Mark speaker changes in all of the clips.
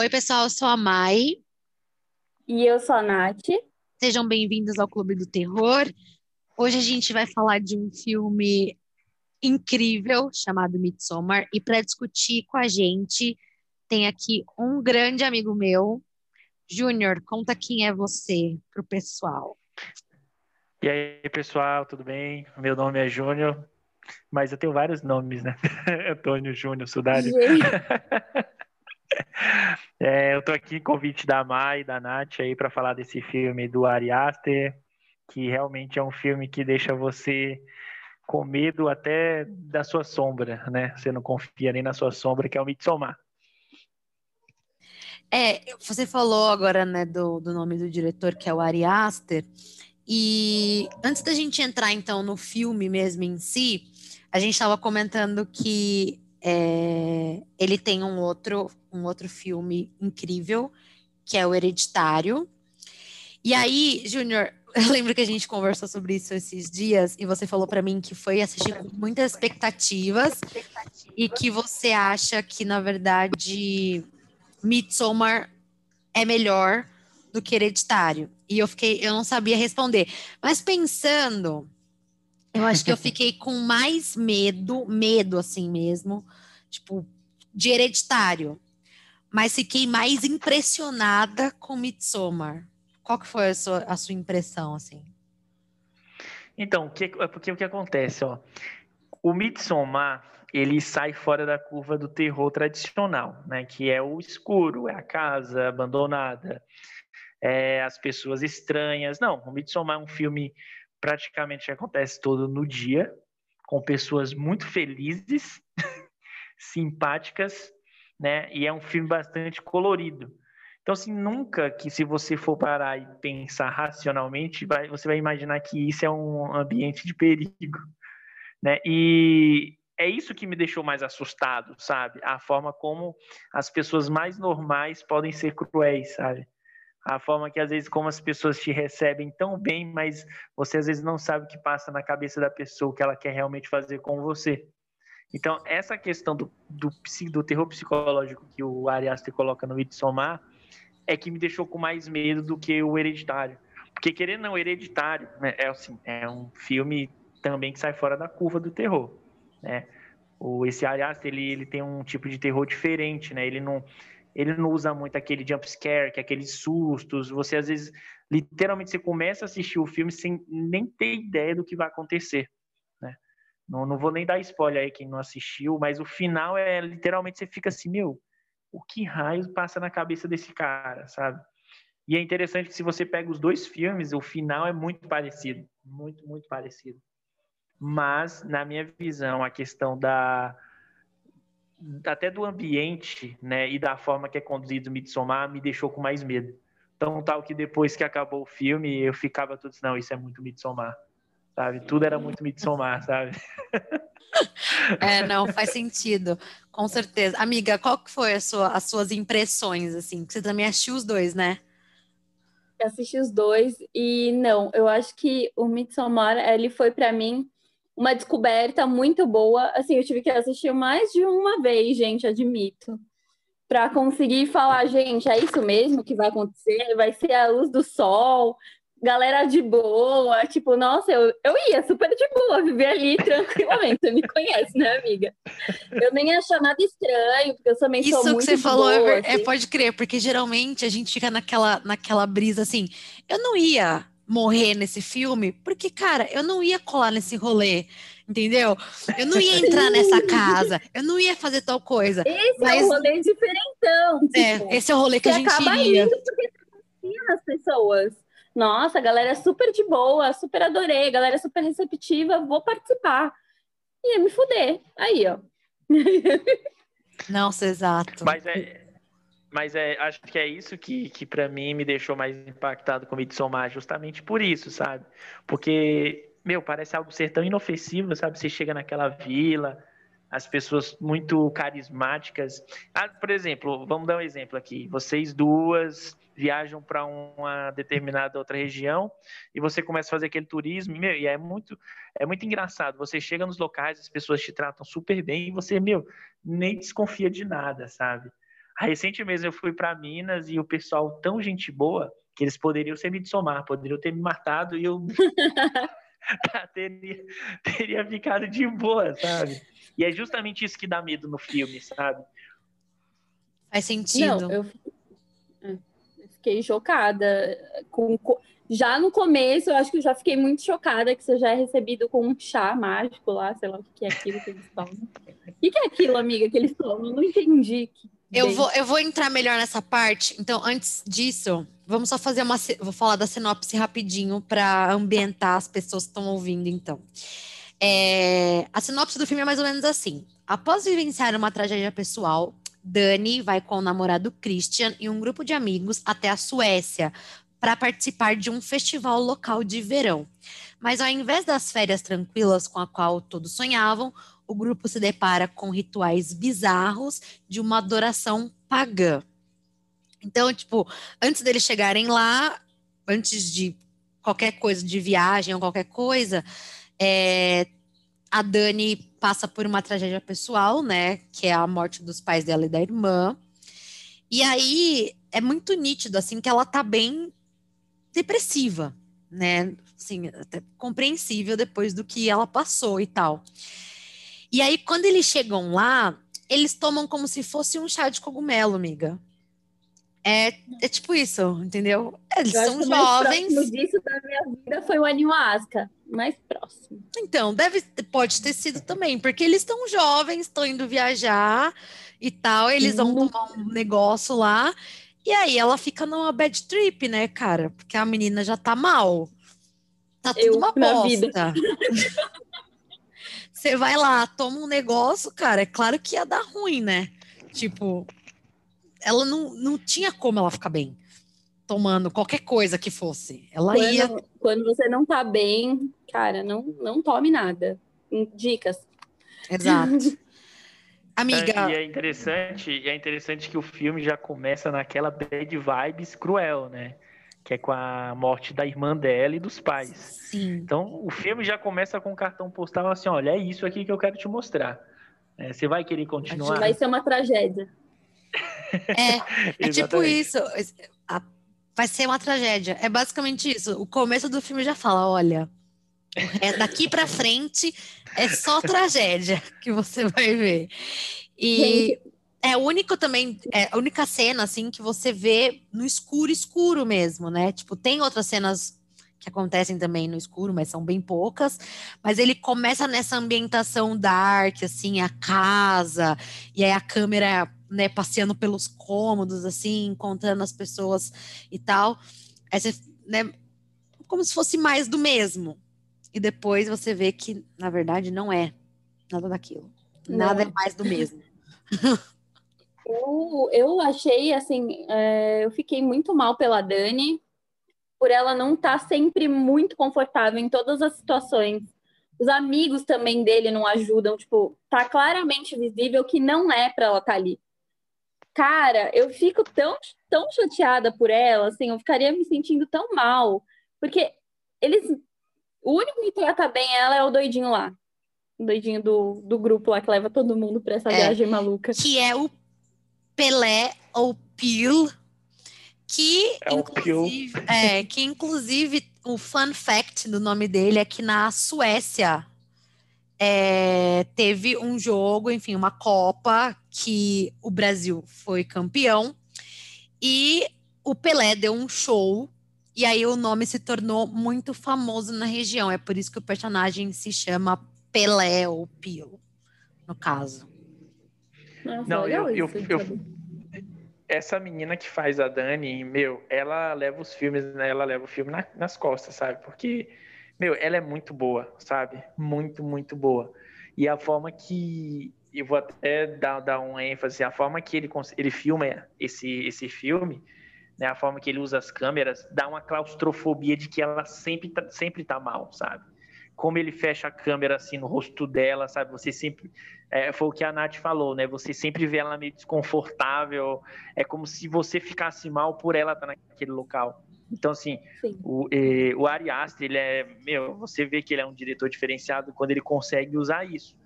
Speaker 1: Oi, pessoal, eu sou a Mai.
Speaker 2: E eu sou a Nath.
Speaker 1: Sejam bem-vindos ao Clube do Terror. Hoje a gente vai falar de um filme incrível chamado Midsommar. E para discutir com a gente, tem aqui um grande amigo meu. Júnior, conta quem é você para o pessoal.
Speaker 3: E aí, pessoal, tudo bem? Meu nome é Júnior, mas eu tenho vários nomes, né? Antônio Júnior Sudari. É, eu tô aqui convite da Mai e da Nath aí para falar desse filme do Ari Aster, que realmente é um filme que deixa você com medo até da sua sombra, né? Você não confia nem na sua sombra, que é o Midsommar.
Speaker 1: É, você falou agora, né, do, do nome do diretor, que é o Ari Aster, e antes da gente entrar, então, no filme mesmo em si, a gente estava comentando que é, ele tem um outro, um outro filme incrível, que é o Hereditário. E aí, Júnior, eu lembro que a gente conversou sobre isso esses dias e você falou para mim que foi assistir com muitas expectativas e que você acha que, na verdade, Midsommar é melhor do que Hereditário. E eu fiquei, eu não sabia responder. Mas pensando eu acho que eu fiquei com mais medo, medo assim mesmo, tipo, de hereditário. Mas fiquei mais impressionada com Midsommar. Qual que foi a sua, a sua impressão, assim?
Speaker 3: Então, que, é porque o que acontece, ó, o Midsommar, ele sai fora da curva do terror tradicional, né, que é o escuro, é a casa abandonada, é as pessoas estranhas. Não, o Midsommar é um filme praticamente acontece todo no dia, com pessoas muito felizes, simpáticas, né? E é um filme bastante colorido. Então, assim, nunca que se você for parar e pensar racionalmente, vai, você vai imaginar que isso é um ambiente de perigo, né? E é isso que me deixou mais assustado, sabe? A forma como as pessoas mais normais podem ser cruéis, sabe? A forma que às vezes como as pessoas te recebem tão bem, mas você às vezes não sabe o que passa na cabeça da pessoa, o que ela quer realmente fazer com você. Então, essa questão do, do, do terror psicológico que o Ari coloca no Midsommar é que me deixou com mais medo do que o Hereditário. Porque, querendo não, Hereditário né, é, assim, é um filme também que sai fora da curva do terror, né? O, esse Ari ele, ele tem um tipo de terror diferente, né? Ele não ele não usa muito aquele jump scare, que é aqueles sustos. Você às vezes, literalmente, você começa a assistir o filme sem nem ter ideia do que vai acontecer. Né? Não, não vou nem dar spoiler aí quem não assistiu, mas o final é literalmente você fica assim, meu, o que raios passa na cabeça desse cara, sabe? E é interessante que se você pega os dois filmes, o final é muito parecido, muito, muito parecido. Mas, na minha visão, a questão da, até do ambiente, né, e da forma que é conduzido o Midsommar me deixou com mais medo. Então, tal que depois que acabou o filme, eu ficava tudo assim, não, isso é muito Midsommar, sabe? Tudo era muito Midsommar, sabe?
Speaker 1: É, não, faz sentido, com certeza. Amiga, qual que foi sua, as suas impressões, assim? Você também assistiu os dois, né?
Speaker 2: Eu assisti os dois e não, eu acho que o Midsommar, ele foi para mim uma descoberta muito boa. Assim, eu tive que assistir mais de uma vez, gente, admito, para conseguir falar, gente, é isso mesmo que vai acontecer? Vai ser a luz do sol, galera de boa, tipo, nossa, eu, eu ia super de boa, viver ali tranquilamente. Você me conhece, né, amiga? Eu nem achar nada estranho, porque eu também
Speaker 1: Isso
Speaker 2: sou muito
Speaker 1: que você falou
Speaker 2: boa,
Speaker 1: é,
Speaker 2: assim.
Speaker 1: é, pode crer, porque geralmente a gente fica naquela, naquela brisa assim, eu não ia morrer nesse filme, porque, cara, eu não ia colar nesse rolê, entendeu? Eu não ia entrar nessa casa, eu não ia fazer tal coisa.
Speaker 2: Esse
Speaker 1: mas...
Speaker 2: é um rolê diferentão.
Speaker 1: É,
Speaker 2: tipo,
Speaker 1: esse é o rolê que a gente
Speaker 2: acaba
Speaker 1: iria.
Speaker 2: indo porque confia nas pessoas. Nossa, a galera é super de boa, super adorei, a galera é super receptiva, vou participar. Ia me fuder. Aí, ó.
Speaker 1: Nossa, exato.
Speaker 3: Mas é, mas é, acho que é isso que, que para mim me deixou mais impactado com o Midsommar, justamente por isso, sabe? Porque, meu, parece algo ser tão inofensivo, sabe? Você chega naquela vila, as pessoas muito carismáticas. Ah, por exemplo, vamos dar um exemplo aqui. Vocês duas viajam para uma determinada outra região e você começa a fazer aquele turismo, meu, e é muito, é muito engraçado. Você chega nos locais, as pessoas te tratam super bem e você, meu, nem desconfia de nada, sabe? Recentemente mesmo eu fui para Minas e o pessoal tão gente boa que eles poderiam ser me somar, poderiam ter me matado e eu teria, teria ficado de boa, sabe? E é justamente isso que dá medo no filme, sabe?
Speaker 1: Faz sentido.
Speaker 2: Não, eu, eu fiquei chocada com já no começo, eu acho que eu já fiquei muito chocada que você já é recebido com um chá mágico lá, sei lá o que é aquilo que eles tomam. O que é aquilo, amiga, que eles tomam? Eu não entendi.
Speaker 1: Eu vou, eu vou entrar melhor nessa parte. Então, antes disso, vamos só fazer uma. Vou falar da sinopse rapidinho para ambientar as pessoas que estão ouvindo, então. É, a sinopse do filme é mais ou menos assim: após vivenciar uma tragédia pessoal, Dani vai com o namorado Christian e um grupo de amigos até a Suécia para participar de um festival local de verão. Mas ao invés das férias tranquilas com a qual todos sonhavam, o grupo se depara com rituais bizarros de uma adoração pagã. Então, tipo, antes deles chegarem lá, antes de qualquer coisa de viagem ou qualquer coisa, é, a Dani passa por uma tragédia pessoal, né? Que é a morte dos pais dela e da irmã. E aí é muito nítido, assim, que ela tá bem depressiva, né? Assim, até compreensível depois do que ela passou e tal. E aí, quando eles chegam lá, eles tomam como se fosse um chá de cogumelo, amiga. É, é tipo isso, entendeu? Eles
Speaker 2: Eu
Speaker 1: são
Speaker 2: o
Speaker 1: jovens.
Speaker 2: Mais disso da minha vida foi o Animasca. Mais próximo.
Speaker 1: Então, deve, pode ter sido também, porque eles estão jovens, estão indo viajar e tal, eles vão
Speaker 2: Uhum.
Speaker 1: tomar um negócio lá, e aí ela fica numa bad trip, né, cara? Porque a menina já tá mal. Tá tudo
Speaker 2: Eu,
Speaker 1: uma bosta. Você vai lá, toma um negócio, cara, é claro que ia dar ruim, né? Tipo, ela não, não tinha como ela ficar bem tomando qualquer coisa que fosse. Ela ia.
Speaker 2: Quando, quando você não tá bem, cara, não, não tome nada. Dicas.
Speaker 1: Exato. Amiga,
Speaker 3: E é interessante, e é interessante que o filme já começa naquela bad vibes cruel, né? Que é com a morte da irmã dela e dos pais.
Speaker 1: sim.
Speaker 3: Então, o filme já começa com um cartão postal assim, olha, é isso aqui que eu quero te mostrar. É, você vai querer continuar?
Speaker 2: Vai ser uma tragédia.
Speaker 1: É, é tipo isso. A- vai ser uma tragédia. É basicamente isso. O começo do filme já fala: olha, é daqui pra frente é só tragédia que você vai ver. E
Speaker 2: Gente,
Speaker 1: é o único também, é a única cena assim que você vê no escuro, escuro mesmo, né? Tipo, tem outras cenas que acontecem também no escuro, mas são bem poucas. Mas ele começa nessa ambientação dark, assim, a casa, e aí a câmera, né, passeando pelos cômodos, assim, encontrando as pessoas e tal. Aí você, né, como se fosse mais do mesmo. E depois você vê que, na verdade, não é nada daquilo. Nada
Speaker 2: Não.
Speaker 1: é mais do mesmo.
Speaker 2: eu, eu achei, assim, é, eu fiquei muito mal pela Dani, por ela não estar sempre muito confortável em todas as situações. Os amigos também dele não ajudam, tipo, tá claramente visível que não é pra ela estar ali. Cara, eu fico tão, tão chateada por ela, assim, eu ficaria me sentindo tão mal, porque eles. O único que trata bem ela é o doidinho lá. O doidinho do, do grupo lá que leva todo mundo pra essa
Speaker 1: É.
Speaker 2: viagem maluca.
Speaker 1: que é o Pelé ou Pil, que
Speaker 3: É
Speaker 1: inclusive, é, que inclusive o fun fact do nome dele é que na Suécia é, teve um jogo, enfim, uma Copa que o Brasil foi campeão e o Pelé deu um show e aí o nome se tornou muito famoso na região. É por isso que o personagem se chama Pelé ou Pil, no caso.
Speaker 2: Nossa,
Speaker 3: Não,
Speaker 2: legal
Speaker 3: eu-
Speaker 2: isso
Speaker 3: eu- eu-. Essa menina que faz a Dani, meu, ela leva os filmes, né? Ela leva o filme na- nas costas, sabe? Porque, meu, ela é muito boa, sabe? Muito, muito boa. E a forma que. Eu vou até dar, dar um ênfase, a forma que ele, ele filma esse, esse filme, né? A forma que ele usa as câmeras, dá uma claustrofobia de que ela sempre tá, sempre tá mal, sabe? Como ele fecha a câmera assim no rosto dela, sabe? Você sempre. é, foi o que a Nath falou, né? Você sempre vê ela meio desconfortável. É como se você ficasse mal por ela estar naquele local. Então, assim,
Speaker 2: Sim.
Speaker 3: o, eh, o Ari Aster, ele é, meu, você vê que ele é um diretor diferenciado quando ele consegue usar isso.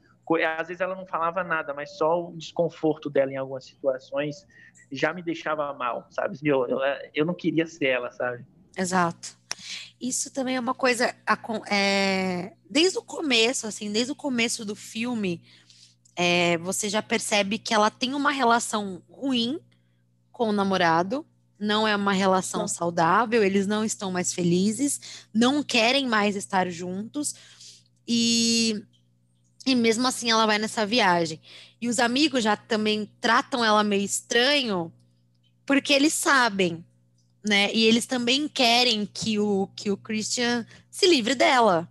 Speaker 3: Às vezes ela não falava nada, mas só o desconforto dela em algumas situações já me deixava mal, sabe? Eu, eu, eu não queria ser ela, sabe?
Speaker 1: Exato. Isso também é uma coisa. É, desde o começo, assim, desde o começo do filme, é, você já percebe que ela tem uma relação ruim com o namorado, não é uma relação não. saudável, eles não estão mais felizes, não querem mais estar juntos, e, e mesmo assim ela vai nessa viagem. E os amigos já também tratam ela meio estranho, porque eles sabem, né? E eles também querem que o, que o Christian se livre dela.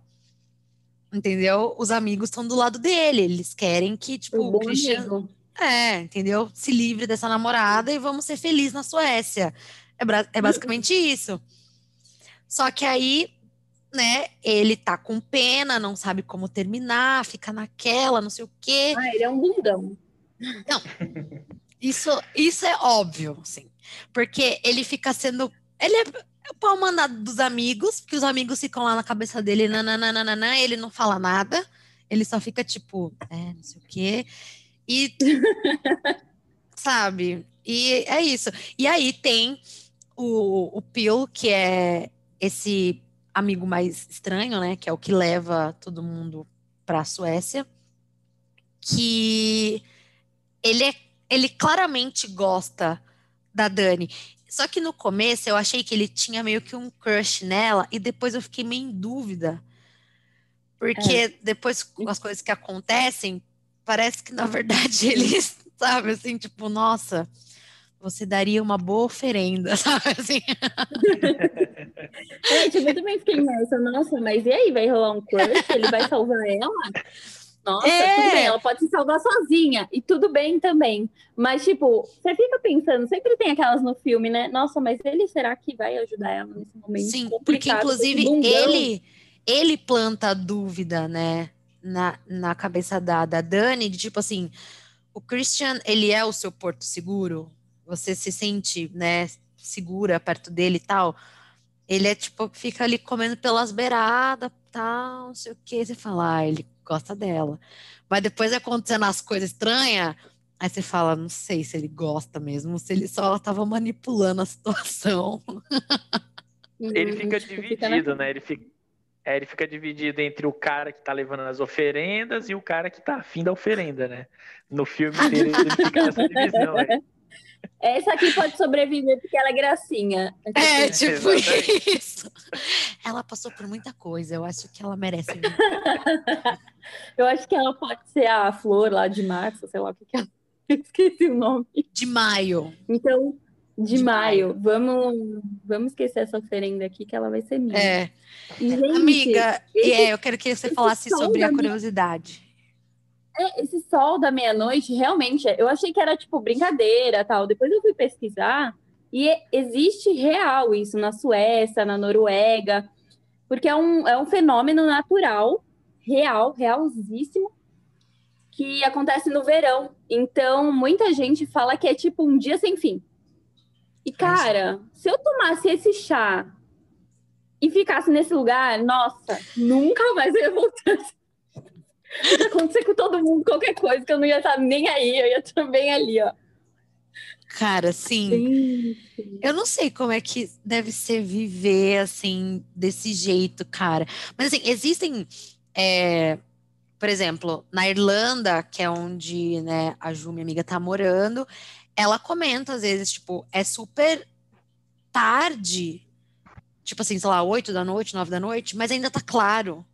Speaker 1: Entendeu? Os amigos estão do lado dele, eles querem que, tipo, o, o Christian. Amigo. É, entendeu? Se livre dessa namorada e vamos ser felizes na Suécia. É, é basicamente isso. Só que aí, né, ele tá com pena, não sabe como terminar, fica naquela, não sei o quê.
Speaker 2: Ah, ele é um bundão.
Speaker 1: Não. Isso, isso é óbvio, sim. Porque ele fica sendo. Ele é o pau mandado dos amigos, porque os amigos ficam lá na cabeça dele, nananana, ele não fala nada, ele só fica tipo, é, não sei o quê. E. sabe? E é isso. E aí tem o, o Pil, que é esse amigo mais estranho, né? Que é o que leva todo mundo para a Suécia. Que ele, é, ele claramente gosta da Dani. Só que no começo eu achei que ele tinha meio que um crush nela, e depois eu fiquei meio em dúvida. Porque é. depois com as coisas que acontecem, parece que na verdade ele, sabe, assim, tipo, nossa, você daria uma boa oferenda, sabe assim?
Speaker 2: é, tipo, eu também fiquei nessa, nossa, mas e aí, vai rolar um crush? Ele vai salvar ela? Nossa, é. tudo bem, ela pode se salvar sozinha, e tudo bem também. Mas, tipo, você fica pensando, sempre tem aquelas no filme, né? Nossa, mas ele será que vai ajudar ela nesse momento?
Speaker 1: Sim, porque inclusive ele, ele planta a dúvida, né? Na, na cabeça da, da Dani, de tipo assim, o Christian, ele é o seu porto seguro? Você se sente, né, segura perto dele e tal? Ele é tipo, fica ali comendo pelas beiradas, tal, não sei o que. Você fala, ah, ele gosta dela. Mas depois acontecendo as coisas estranhas, aí você fala, não sei se ele gosta mesmo, se ele só estava manipulando a situação.
Speaker 3: Ele fica dividido, né? Ele fica, é, ele fica dividido entre o cara que tá levando as oferendas e o cara que tá afim da oferenda, né? No filme dele, ele fica nessa divisão. Né?
Speaker 2: Essa aqui pode sobreviver porque ela é gracinha.
Speaker 1: É, tipo isso. Ela passou por muita coisa, eu acho que ela merece.
Speaker 2: eu acho que ela pode ser a flor lá de março, sei lá o que, que ela. Esqueci o nome.
Speaker 1: De maio.
Speaker 2: Então, de, de maio. maio. Vamos, vamos esquecer essa oferenda aqui que ela vai ser minha.
Speaker 1: É. Gente, Amiga, esse, é, eu quero que você falasse sobre a curiosidade.
Speaker 2: É, esse sol da meia-noite, realmente, eu achei que era tipo brincadeira tal. Depois eu fui pesquisar e existe real isso na Suécia, na Noruega, porque é um, é um fenômeno natural, real, realíssimo, que acontece no verão. Então, muita gente fala que é tipo um dia sem fim. E, cara, se eu tomasse esse chá e ficasse nesse lugar, nossa, nunca mais eu ia voltar acontecer com todo mundo qualquer coisa que eu não ia estar nem aí, eu ia estar bem ali, ó.
Speaker 1: Cara, sim. Eu não sei como é que deve ser viver assim, desse jeito, cara. Mas assim, existem. É, por exemplo, na Irlanda, que é onde né, a Ju, minha amiga, tá morando, ela comenta às vezes, tipo, é super tarde, tipo assim, sei lá, oito da noite, nove da noite, mas ainda tá claro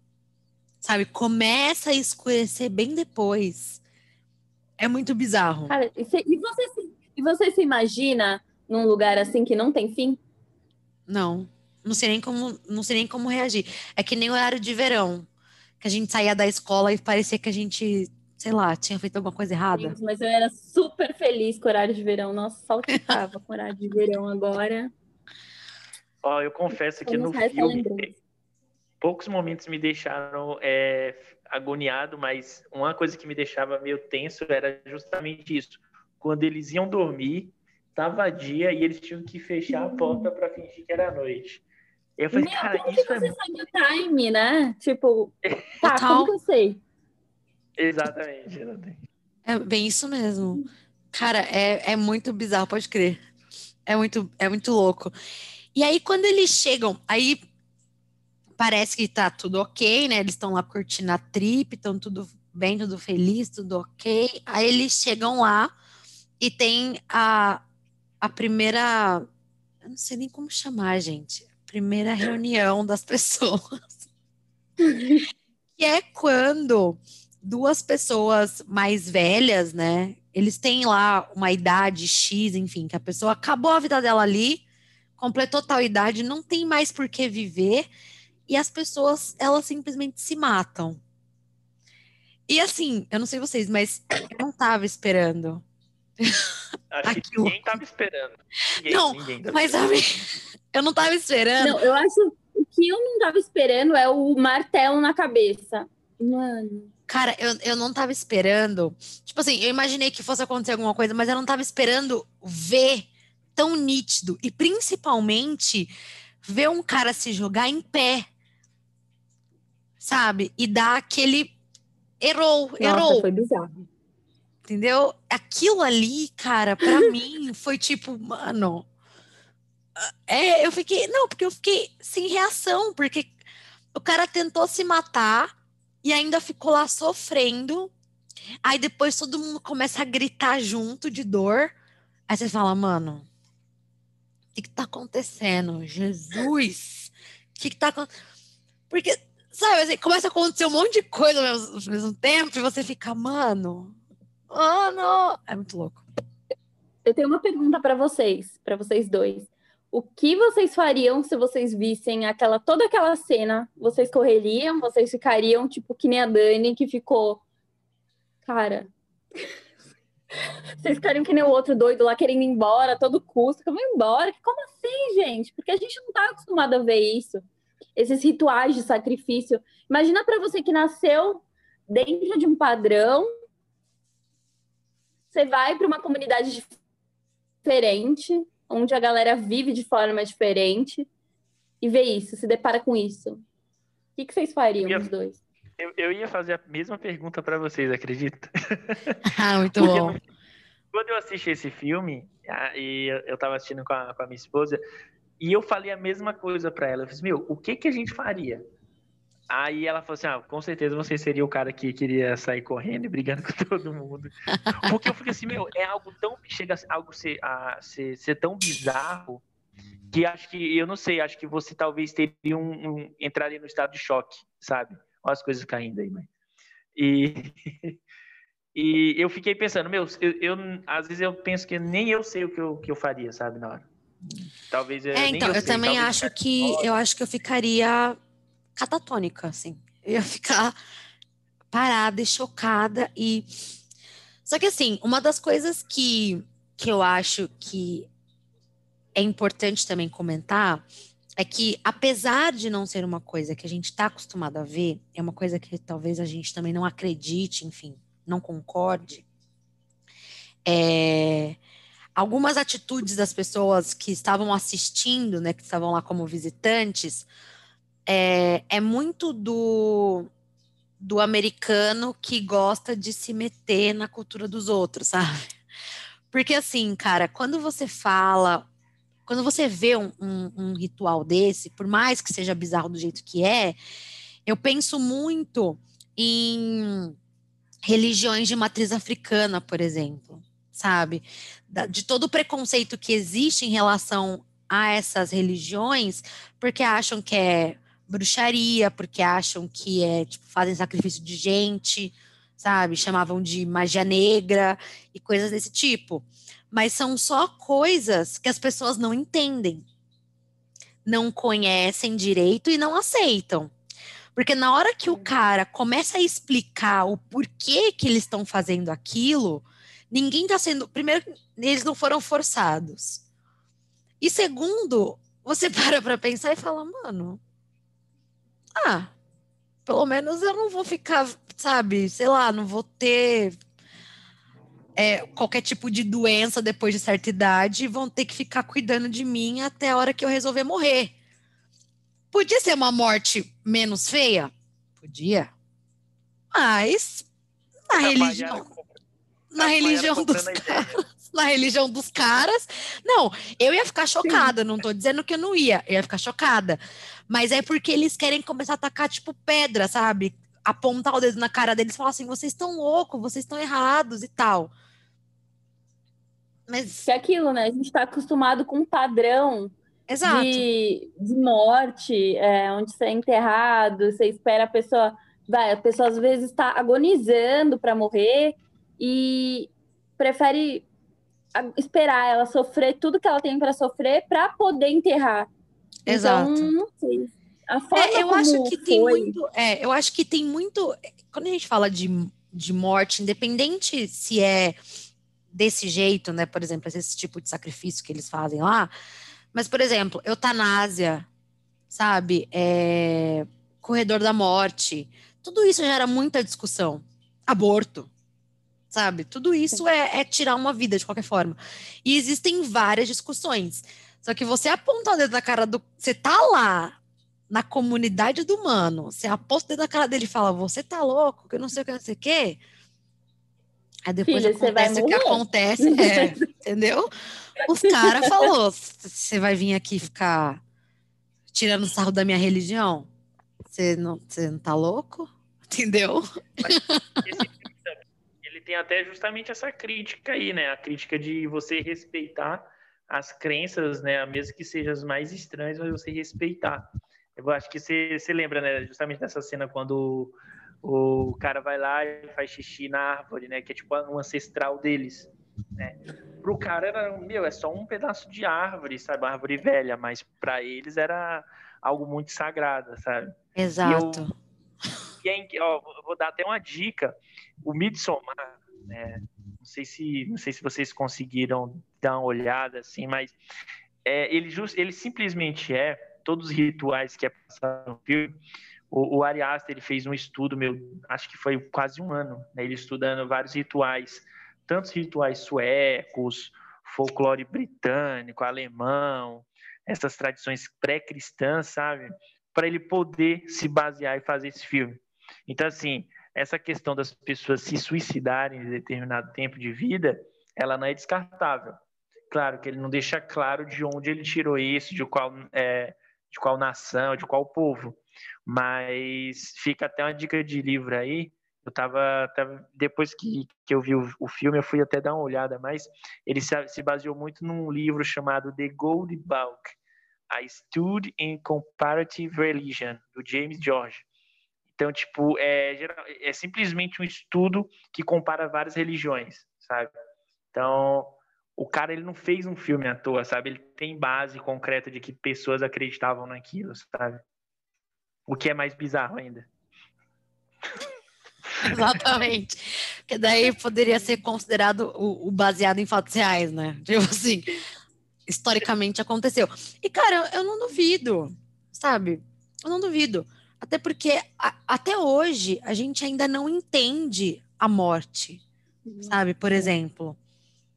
Speaker 1: sabe? Começa a escurecer bem depois. É muito bizarro.
Speaker 2: Cara, e, você, se, e você se imagina num lugar assim que não tem fim?
Speaker 1: Não. Não sei nem como, não sei nem como reagir. É que nem o horário de verão, que a gente saía da escola e parecia que a gente, sei lá, tinha feito alguma coisa errada.
Speaker 2: Sim, mas eu era super feliz com o horário de verão. Nossa, saltava com o horário de verão agora.
Speaker 3: Ó, eu confesso que no filme poucos momentos me deixaram é, agoniado, mas uma coisa que me deixava meio tenso era justamente isso. Quando eles iam dormir, tava dia e eles tinham que fechar a porta para fingir que era noite. Eu falei, Meu, cara,
Speaker 2: como isso que é você é... sabe o time, né? Tipo, tá, como que eu sei?
Speaker 3: Exatamente, exatamente.
Speaker 1: É bem isso mesmo. Cara, é, é muito bizarro, pode crer. É muito, é muito louco. E aí, quando eles chegam, aí parece que tá tudo ok, né? Eles estão lá curtindo a trip, estão tudo bem, tudo feliz, tudo ok. Aí eles chegam lá e tem a, a primeira. Eu não sei nem como chamar, gente. Primeira reunião das pessoas. que é quando duas pessoas mais velhas, né? Eles têm lá uma idade X, enfim, que a pessoa acabou a vida dela ali, completou tal idade, não tem mais por que viver, e as pessoas, elas simplesmente se matam. E assim, eu não sei vocês, mas eu não tava esperando.
Speaker 3: Acho que ninguém tava esperando. Ninguém,
Speaker 1: não,
Speaker 3: ninguém
Speaker 1: mas a mim, eu não tava esperando.
Speaker 2: Não, eu acho o que eu não tava esperando é o martelo na cabeça. Mano.
Speaker 1: Cara, eu, eu não tava esperando. Tipo assim, eu imaginei que fosse acontecer alguma coisa, mas eu não tava esperando ver tão nítido. E principalmente ver um cara se jogar em pé. Sabe? E dar aquele. Errou,
Speaker 2: Nossa,
Speaker 1: errou.
Speaker 2: Foi bizarro.
Speaker 1: Entendeu? Aquilo ali, cara, pra mim foi tipo, mano. É, eu fiquei. Não, porque eu fiquei sem reação, porque o cara tentou se matar e ainda ficou lá sofrendo. Aí depois todo mundo começa a gritar junto de dor. Aí você fala, mano, o que, que tá acontecendo? Jesus! O que, que tá acontecendo? Porque, sabe, assim, começa a acontecer um monte de coisa ao mesmo, ao mesmo tempo e você fica, mano, mano. É muito louco.
Speaker 2: Eu tenho uma pergunta para vocês, para vocês dois. O que vocês fariam se vocês vissem aquela toda aquela cena? Vocês correriam? Vocês ficariam tipo que nem a Dani que ficou, cara? Vocês ficariam que nem o outro doido lá querendo ir embora a todo custo. Vamos embora. Como assim, gente? Porque a gente não tá acostumado a ver isso. Esses rituais de sacrifício. Imagina para você que nasceu dentro de um padrão. Você vai para uma comunidade diferente, onde a galera vive de forma diferente e vê isso, se depara com isso. O que, que vocês fariam,
Speaker 3: Eu-
Speaker 2: os dois?
Speaker 3: Eu, eu ia fazer a mesma pergunta pra vocês, acredita?
Speaker 1: Ah, muito
Speaker 3: Porque
Speaker 1: bom.
Speaker 3: quando eu assisti esse filme, ah, e eu- eu tava assistindo com a, com a minha esposa, e eu falei a mesma coisa pra ela. Eu falei, meu, o que que a gente faria? Aí ela falou assim, ah, com certeza você seria o cara que queria sair correndo e brigando com todo mundo. Porque eu fiquei assim, meu, é algo tão, chega a algo ser, a ser, ser tão bizarro, que acho que, eu não sei, acho que você talvez teria um, um entraria no estado de choque, sabe? Olha as coisas caindo aí, mãe. E, e eu fiquei pensando, meu, eu, eu- às vezes eu penso que nem eu sei o que eu, que eu faria, sabe, na hora. Talvez eu,
Speaker 1: É, então, eu,
Speaker 3: sei,
Speaker 1: também acho que
Speaker 3: fora.
Speaker 1: eu acho que eu ficaria catatônica, assim. Eu ia ficar parada e chocada e só que assim, uma das coisas que que eu acho que é importante também comentar é que apesar de não ser uma coisa que a gente está acostumado a ver, é uma coisa que talvez a gente também não acredite, enfim, não concorde. É, algumas atitudes das pessoas que estavam assistindo, né, que estavam lá como visitantes, é, é muito do, do americano que gosta de se meter na cultura dos outros, sabe? Porque assim, cara, quando você fala, quando você vê um, um- um ritual desse, por mais que seja bizarro do jeito que é, eu penso muito em religiões de matriz africana, por exemplo, sabe? De todo o preconceito que existe em relação a essas religiões, porque acham que é bruxaria, porque acham que é, tipo, fazem sacrifício de gente, sabe? Chamavam de magia negra e coisas desse tipo. Mas são só coisas que as pessoas não entendem, não conhecem direito e não aceitam. Porque na hora que o cara começa a explicar o porquê que eles estão fazendo aquilo, ninguém está sendo. Primeiro, eles não foram forçados. E segundo, você para para pensar e fala, mano, ah, pelo menos eu não vou ficar, sabe, sei lá, não vou ter é, qualquer tipo de doença depois de certa idade e vão ter que ficar cuidando de mim até a hora que eu resolver morrer. Podia ser uma morte menos feia? Podia. Mas na religião. Na religião dos caras. Na religião dos caras. Não, eu ia ficar chocada. Sim. Não tô dizendo que eu não ia. Eu ia ficar chocada. Mas é porque eles querem começar a atacar, tipo, pedra, sabe? Apontar o dedo na cara deles e falar assim: vocês estão loucos, vocês estão errados e tal.
Speaker 2: Mas... Que é aquilo, né? A gente está acostumado com um padrão
Speaker 1: Exato.
Speaker 2: De, de morte, é, onde você é enterrado, você espera a pessoa. Vai, a pessoa às vezes está agonizando para morrer e prefere esperar ela sofrer tudo que ela tem para sofrer para poder enterrar.
Speaker 1: Exato.
Speaker 2: Então, não sei.
Speaker 1: A forma é, eu acho que foi... tem muito. É, eu acho que tem muito. Quando a gente fala de, de morte, independente se é desse jeito, né? Por exemplo, esse tipo de sacrifício que eles fazem lá, mas, por exemplo, eutanásia, sabe? É, corredor da morte. Tudo isso gera muita discussão. Aborto, sabe? Tudo isso é, é, tirar uma vida de qualquer forma. E existem várias discussões. Só que você aponta o dedo na cara do. Você tá lá na comunidade do humano, você aponta o dedo na cara dele e fala: Você tá louco, que eu não sei o que, não sei o quê. Aí depois Filha, acontece o que acontece, é, entendeu? Os caras falou, você vai vir aqui ficar tirando sarro da minha religião? Você não, você não tá louco? Entendeu?
Speaker 3: Ele tem até justamente essa crítica aí, né? A crítica de você respeitar as crenças, né? Mesmo que sejam as mais estranhas, mas você respeitar. Eu acho que você, você lembra, né? Justamente dessa cena quando o cara vai lá e faz xixi na árvore, né? Que é tipo um ancestral deles, né? Pro cara era, meu, é só um pedaço de árvore, sabe? Uma árvore velha, mas para eles era algo muito sagrado, sabe?
Speaker 1: Exato.
Speaker 3: E, eu, e ó, vou dar até uma dica. O Midsommar, né? Não sei se, não sei se vocês conseguiram dar uma olhada assim, mas é, ele, just, ele simplesmente é todos os rituais que é passado no filme o, o Ari Aster ele fez um estudo, meu, acho que foi quase um ano, né, ele estudando vários rituais, tantos rituais suecos, folclore britânico, alemão, essas tradições pré-cristãs, sabe? Para ele poder se basear e fazer esse filme. Então, assim, essa questão das pessoas se suicidarem em determinado tempo de vida, ela não é descartável. Claro que ele não deixa claro de onde ele tirou isso, de qual, é, de qual nação, de qual povo. Mas fica até uma dica de livro aí. Eu tava, tava depois que, que eu vi o, o, filme, eu fui até dar uma olhada, mas ele se, se baseou muito num livro chamado The Gold Bulk, A Study in Comparative Religion, do James George. Então, tipo, é, é simplesmente um estudo que compara várias religiões, sabe? Então, o cara ele não fez um filme à toa, sabe? Ele tem base concreta de que pessoas acreditavam naquilo, sabe? O que é mais bizarro ainda.
Speaker 1: Exatamente. Porque daí poderia ser considerado o, o, baseado em fatos reais, né? Tipo assim, historicamente aconteceu. E, cara, eu não duvido, sabe? Eu não duvido. Até porque a, até hoje a gente ainda não entende a morte, sabe? Por exemplo.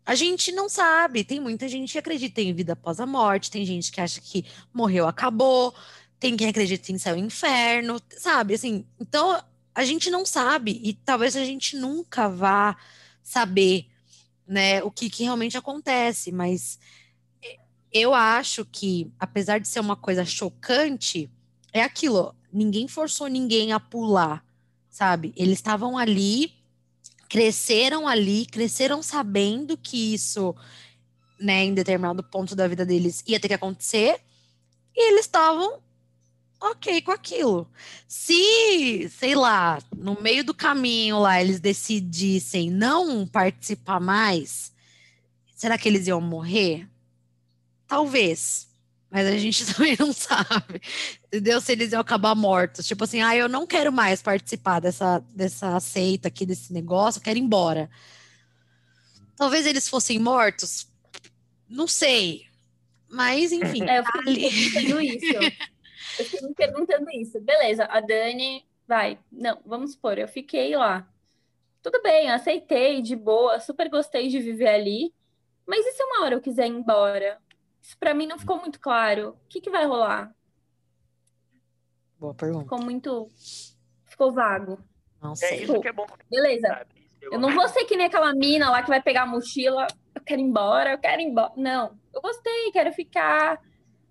Speaker 1: A gente não sabe. Tem muita gente que acredita em vida após a morte, tem gente que acha que morreu, acabou, tem quem acredita em céu e inferno, sabe? Assim, então a gente não sabe e talvez a gente nunca vá saber, né, o que, que realmente acontece, mas eu acho que, apesar de ser uma coisa chocante, é aquilo, ninguém forçou ninguém a pular, sabe? Eles estavam ali, cresceram ali, cresceram sabendo que isso, né, em determinado ponto da vida deles ia ter que acontecer, e eles estavam ok com aquilo. Se, sei lá, no meio do caminho lá eles decidissem não participar mais, será que eles iam morrer? Talvez. Mas a gente também não sabe, entendeu? Se eles iam acabar mortos. Tipo assim, ah, eu não quero mais participar dessa, dessa seita aqui, desse negócio, eu quero ir embora. Talvez eles fossem mortos, não sei. Mas, enfim.
Speaker 2: É, eu fico ali... isso. Eu fiquei me perguntando isso. Beleza, a Dani vai. Não, vamos supor, eu fiquei lá. Tudo bem, aceitei, de boa, super gostei de viver ali. Mas e se uma hora eu quiser ir embora? Isso para mim não ficou muito claro. O que, que vai rolar?
Speaker 1: Boa pergunta.
Speaker 2: Ficou muito. Ficou vago.
Speaker 1: Não sei.
Speaker 3: É isso que é bom.
Speaker 2: Beleza. Eu não vou ser que nem aquela mina lá que vai pegar a mochila, eu quero ir embora, eu quero ir embora. Não, eu gostei, quero ficar,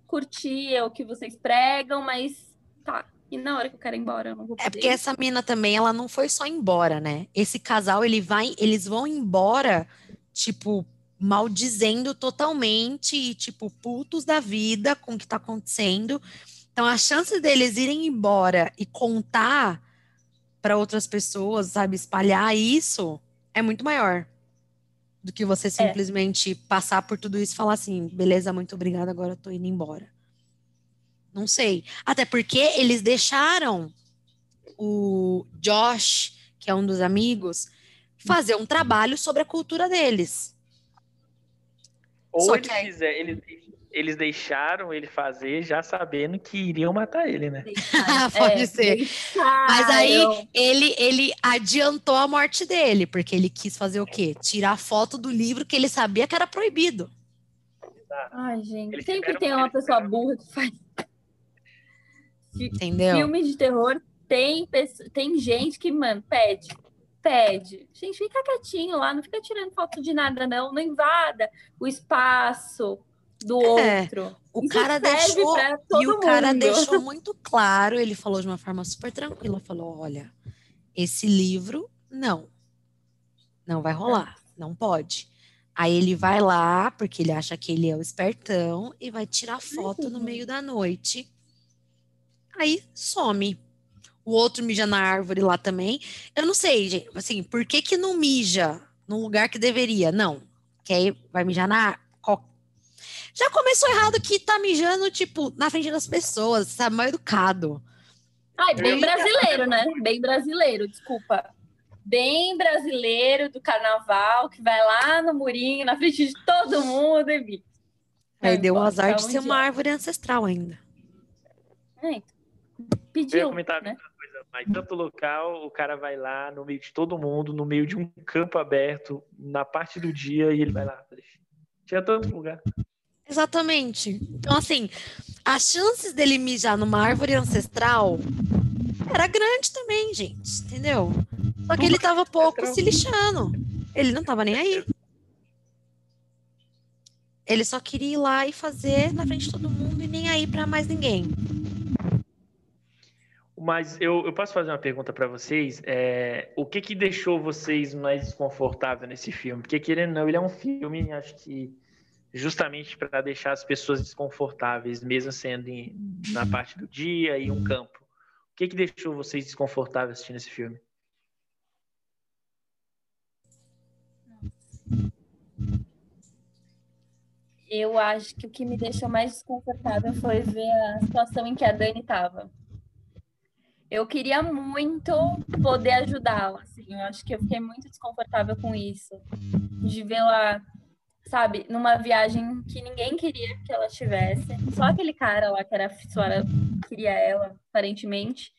Speaker 2: curtir é o que vocês pregam, mas tá. E na hora que eu quero ir embora, eu não vou poder.
Speaker 1: É porque essa mina também, ela não foi só embora, né? Esse casal, ele vai, eles vão embora, tipo, maldizendo totalmente e, tipo, putos da vida com o que tá acontecendo. Então, a chance deles irem embora e contar para outras pessoas, sabe, espalhar isso é muito maior do que você é. simplesmente é. passar por tudo isso e falar assim, beleza, muito obrigada, agora eu tô indo embora. Não sei. Até porque eles deixaram o Josh, que é um dos amigos, fazer um trabalho sobre a cultura deles.
Speaker 3: Ou Só eles, aí... fizer, eles, eles deixaram ele fazer já sabendo que iriam matar ele, né?
Speaker 1: Pode é, ser. Deixaram. Mas aí ele, ele adiantou a morte dele, porque ele quis fazer o quê? Tirar foto do livro que ele sabia que era proibido.
Speaker 2: Ai, gente, eles sempre tem uma pessoa burra que faz.
Speaker 1: Entendeu?
Speaker 2: Filme de terror tem, tem gente que, mano, pede pede. Gente, fica quietinho lá, não fica tirando foto de nada, não. Não invada o espaço do é, outro.
Speaker 1: O Isso cara deixou e o cara deixou muito claro, ele falou de uma forma super tranquila, falou: "Olha, esse livro não. Não vai rolar, não pode". Aí ele vai lá, porque ele acha que ele é o espertão e vai tirar foto no meio da noite. Aí some. O outro mija na árvore lá também. Eu não sei, gente, assim, por que que não mija no lugar que deveria? Não. Que aí vai mijar na já começou errado que tá mijando, tipo, na frente das pessoas, sabe? Mal educado.
Speaker 2: Ai, bem brasileiro, né? Bem brasileiro, desculpa. Bem brasileiro do carnaval, que vai lá no murinho, na frente de todo mundo e.
Speaker 1: Aí deu o azar de ser uma árvore ancestral ainda.
Speaker 2: É, pediu, ia comentar
Speaker 3: né? Mas tanto local, o cara vai lá no meio de todo mundo, no meio de um campo aberto, na parte do dia, e ele vai lá. Tinha tanto lugar.
Speaker 1: Exatamente. Então, assim, as chances dele mijar numa árvore ancestral era grande também, gente, entendeu? Só que ele tava pouco se lixando. Ele não tava nem aí. Ele só queria ir lá e fazer na frente de todo mundo e nem aí para mais ninguém.
Speaker 3: Mas eu, eu posso fazer uma pergunta para vocês? É, o que que deixou vocês mais desconfortável nesse filme? Porque querendo ou não, ele é um filme, acho que justamente para deixar as pessoas desconfortáveis, mesmo sendo em, na parte do dia e um campo. O que, que deixou vocês desconfortáveis assistindo esse filme?
Speaker 2: Eu acho que o que me deixou mais desconfortável foi ver a situação em que a Dani estava. Eu queria muito poder ajudá-la, assim. Eu acho que eu fiquei muito desconfortável com isso, de vê-la sabe, numa viagem que ninguém queria que ela tivesse. Só aquele cara lá que era fissuara queria ela, aparentemente.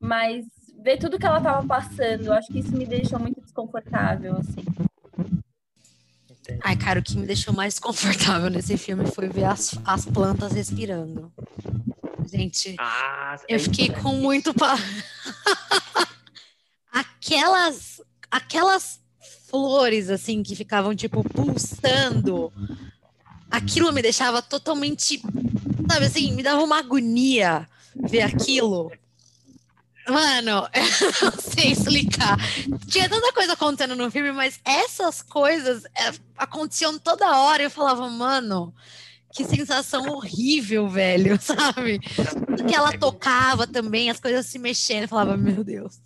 Speaker 2: Mas ver tudo que ela tava passando, acho que isso me deixou muito desconfortável, assim.
Speaker 1: Ai, cara, o que me deixou mais desconfortável nesse filme foi ver as, as plantas respirando. Gente, ah, eu fiquei com muito. Pa... aquelas, aquelas flores, assim, que ficavam, tipo, pulsando. Aquilo me deixava totalmente. Sabe assim, me dava uma agonia ver aquilo. Mano, eu não sei explicar. Tinha tanta coisa acontecendo no filme, mas essas coisas é, aconteciam toda hora. Eu falava, mano, que sensação horrível, velho, sabe? Que ela tocava também, as coisas se mexendo. Eu falava, meu Deus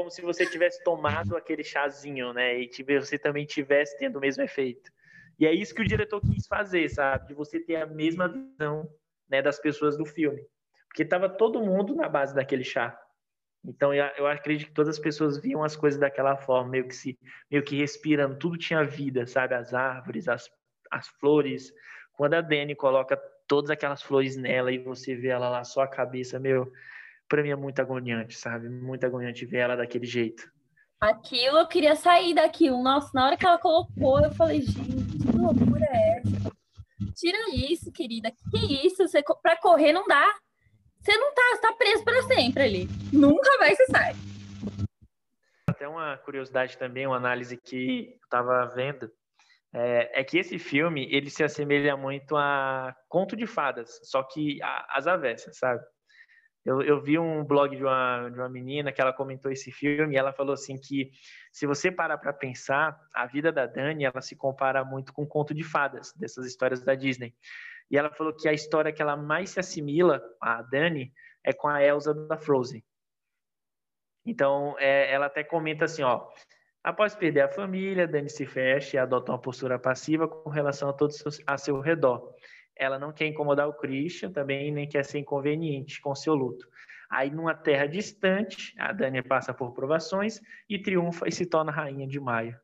Speaker 3: como se você tivesse tomado aquele chazinho, né? E você também tivesse tendo o mesmo efeito. E é isso que o diretor quis fazer, sabe? De você ter a mesma visão né, das pessoas do filme. Porque estava todo mundo na base daquele chá. Então eu acredito que todas as pessoas viam as coisas daquela forma, meio que se, meio que respirando, tudo tinha vida, sabe? As árvores, as, as flores. Quando a Dani coloca todas aquelas flores nela e você vê ela lá só a cabeça, meu, para mim é muito agoniante, sabe? Muito agoniante ver ela daquele jeito.
Speaker 2: Aquilo, eu queria sair daquilo. Nossa, na hora que ela colocou, eu falei, gente, que loucura é essa? Tira isso, querida. Que isso? Você, pra correr não dá. Você não tá, você tá preso para sempre ali. Nunca mais você sai.
Speaker 3: até uma curiosidade também, uma análise que eu estava vendo, é, é, que esse filme ele se assemelha muito a Conto de Fadas, só que às avessas, sabe? Eu, eu, vi um blog de uma, de uma menina que ela comentou esse filme e ela falou assim que se você parar para pensar, a vida da Dani ela se compara muito com Conto de Fadas, dessas histórias da Disney. E ela falou que a história que ela mais se assimila, a Dani, é com a Elsa da Frozen. Então, é, ela até comenta assim, ó, Após perder a família, Dani se fecha e adota uma postura passiva com relação a todos a seu redor. Ela não quer incomodar o Christian também, nem quer ser inconveniente com seu luto. Aí, numa terra distante, a Dani passa por provações e triunfa e se torna rainha de Maia.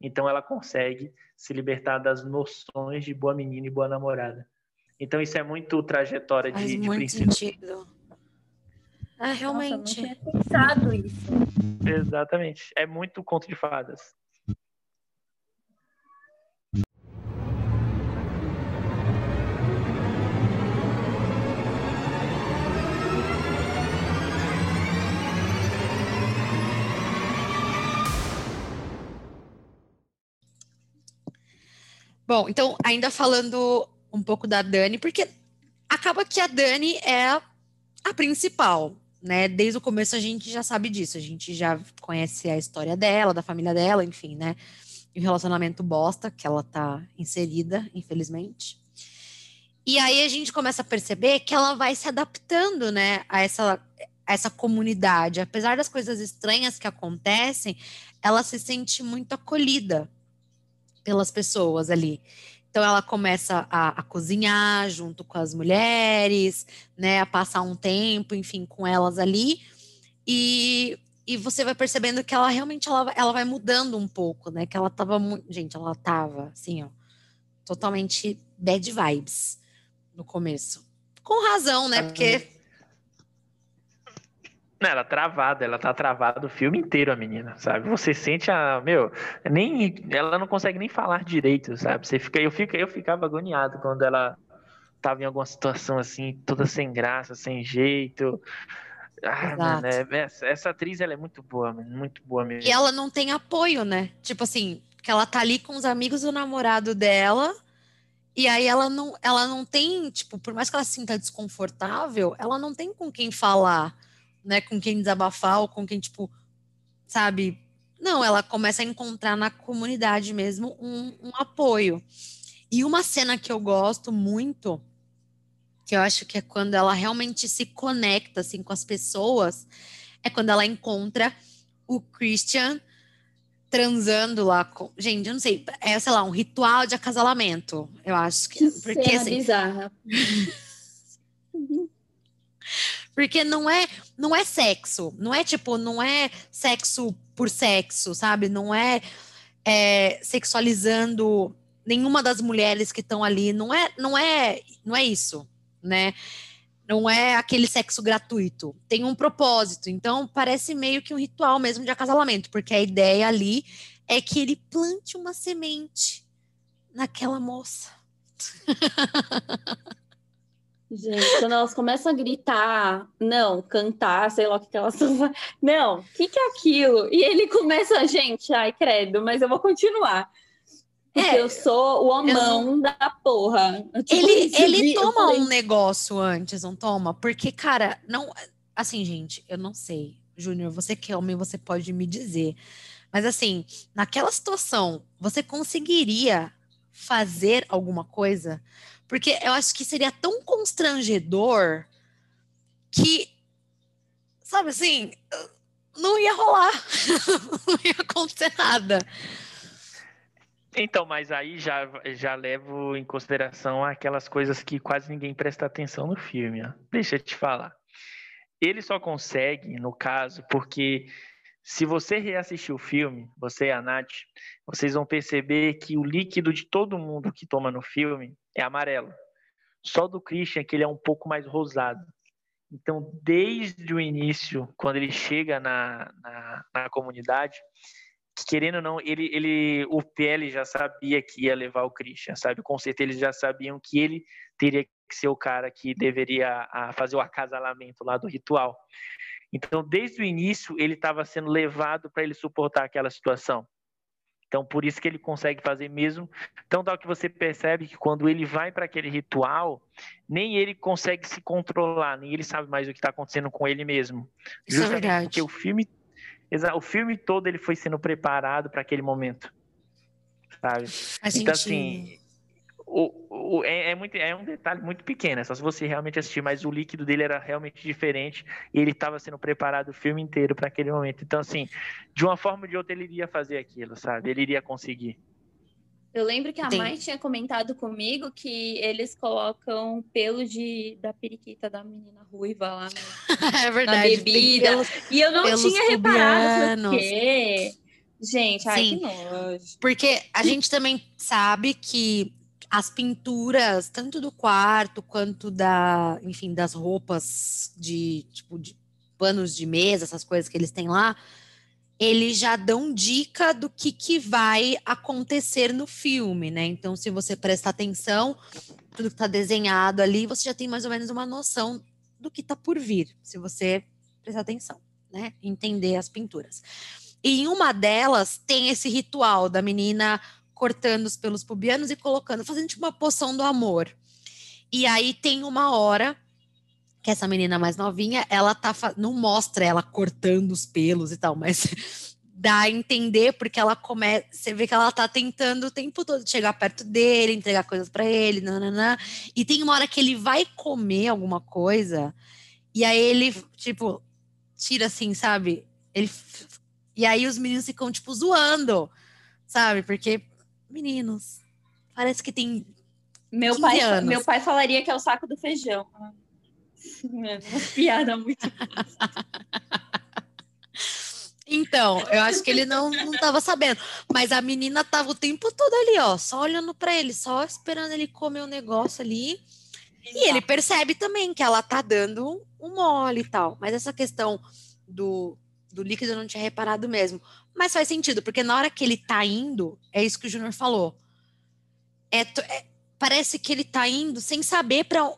Speaker 3: Então, ela consegue se libertar das noções de boa menina e boa namorada. Então, isso é muito trajetória de, Faz de muito princípio. sentido.
Speaker 1: Ah, realmente. Nossa,
Speaker 2: não tinha pensado isso.
Speaker 3: Exatamente. É muito conto de fadas.
Speaker 1: Bom, então, ainda falando um pouco da Dani, porque acaba que a Dani é a principal né? Desde o começo a gente já sabe disso, a gente já conhece a história dela, da família dela, enfim, né? E o relacionamento bosta que ela tá inserida, infelizmente. E aí a gente começa a perceber que ela vai se adaptando, né, a essa, a essa comunidade. Apesar das coisas estranhas que acontecem, ela se sente muito acolhida pelas pessoas ali. Então ela começa a, a, cozinhar junto com as mulheres, né, a passar um tempo, enfim, com elas ali. E, e você vai percebendo que ela realmente ela, ela vai mudando um pouco, né? Que ela tava muito. Gente, ela tava assim, ó, totalmente bad vibes no começo. Com razão, né? Porque
Speaker 3: não, ela travada, ela tá travada o filme inteiro, a menina, sabe? Você sente a, meu, nem ela não consegue nem falar direito, sabe? Você fica, eu fico, eu ficava agoniado quando ela tava em alguma situação assim, toda sem graça, sem jeito. Ah, mano, é, essa, essa, atriz ela é muito boa, muito boa mesmo.
Speaker 1: E ela não tem apoio, né? Tipo assim, que ela tá ali com os amigos do namorado dela. E aí ela não, ela não tem, tipo, por mais que ela se sinta desconfortável, ela não tem com quem falar né, com quem desabafar ou com quem, tipo, sabe? Não, ela começa a encontrar na comunidade mesmo um, um apoio. E uma cena que eu gosto muito, que eu acho que é quando ela realmente se conecta assim com as pessoas, é quando ela encontra o Christian transando lá com. Gente, eu não sei, é, sei lá, um ritual de acasalamento. Eu acho que.
Speaker 2: que porque, cena assim, bizarra.
Speaker 1: Porque não é, não é sexo, não é tipo, não é sexo por sexo, sabe? Não é, é sexualizando nenhuma das mulheres que estão ali, não é, não é, não é isso, né? Não é aquele sexo gratuito. Tem um propósito. Então, parece meio que um ritual mesmo de acasalamento, porque a ideia ali é que ele plante uma semente naquela moça.
Speaker 2: Gente, quando elas começam a gritar, não, cantar, sei lá o que, que elas estão Não, o que, que é aquilo? E ele começa, gente, ai, credo, mas eu vou continuar. Porque é, eu sou o homão da porra.
Speaker 1: Tipo, ele ele toma falei... um negócio antes, não toma? Porque, cara, não. Assim, gente, eu não sei. Júnior, você que é homem, você pode me dizer. Mas, assim, naquela situação, você conseguiria fazer alguma coisa? Porque eu acho que seria tão constrangedor que, sabe assim, não ia rolar, não ia acontecer nada.
Speaker 3: Então, mas aí já, já levo em consideração aquelas coisas que quase ninguém presta atenção no filme. Ó. Deixa eu te falar. Ele só consegue, no caso, porque se você reassistir o filme, você e a Nath, vocês vão perceber que o líquido de todo mundo que toma no filme é amarelo. Só do Christian que ele é um pouco mais rosado. Então, desde o início, quando ele chega na, na, na comunidade, querendo ou não, ele, ele, o PL já sabia que ia levar o Christian, sabe? Com certeza eles já sabiam que ele teria que ser o cara que deveria fazer o acasalamento lá do ritual. Então, desde o início, ele estava sendo levado para ele suportar aquela situação. Então, por isso que ele consegue fazer mesmo. Então, dá que você percebe que quando ele vai para aquele ritual, nem ele consegue se controlar, nem ele sabe mais o que está acontecendo com ele mesmo.
Speaker 1: Isso é Justamente é verdade.
Speaker 3: Porque o filme, o filme todo ele foi sendo preparado para aquele momento, sabe?
Speaker 1: Faz então, assim,
Speaker 3: sentido. assim, o, o, é, é, muito, é um detalhe muito pequeno, é só se você realmente assistir, mas o líquido dele era realmente diferente e ele estava sendo preparado o filme inteiro para aquele momento. Então, assim, de uma forma ou de outra, ele iria fazer aquilo, sabe? Ele iria conseguir.
Speaker 2: Eu lembro que a Sim. mãe tinha comentado comigo que eles colocam pelo de, da periquita da menina ruiva lá
Speaker 1: no, é verdade,
Speaker 2: na bebida. Pelos, e eu não tinha reparado porque... Gente, ai, Sim, que nojo.
Speaker 1: Porque a gente também sabe que as pinturas, tanto do quarto quanto da, enfim, das roupas de, tipo, de panos de mesa, essas coisas que eles têm lá, eles já dão dica do que, que vai acontecer no filme, né? Então, se você prestar atenção, tudo que está desenhado ali, você já tem mais ou menos uma noção do que está por vir, se você prestar atenção, né? Entender as pinturas. E em uma delas tem esse ritual da menina cortando os pelos pubianos e colocando, fazendo tipo uma poção do amor. E aí tem uma hora que essa menina mais novinha, ela tá não mostra ela cortando os pelos e tal, mas dá a entender porque ela começa, você vê que ela tá tentando o tempo todo chegar perto dele, entregar coisas para ele, nananã. E tem uma hora que ele vai comer alguma coisa e aí ele tipo tira assim, sabe? Ele e aí os meninos ficam tipo zoando, sabe? Porque meninos. Parece que tem.
Speaker 2: Meu pai, anos. meu pai falaria que é o saco do feijão. Uma piada muito.
Speaker 1: Então, eu acho que ele não, não tava sabendo. Mas a menina tava o tempo todo ali, ó, só olhando para ele, só esperando ele comer o um negócio ali. Exato. E ele percebe também que ela tá dando um mole e tal. Mas essa questão do, do líquido eu não tinha reparado mesmo. Mas faz sentido, porque na hora que ele tá indo, é isso que o Júnior falou. É, é, parece que ele tá indo sem saber para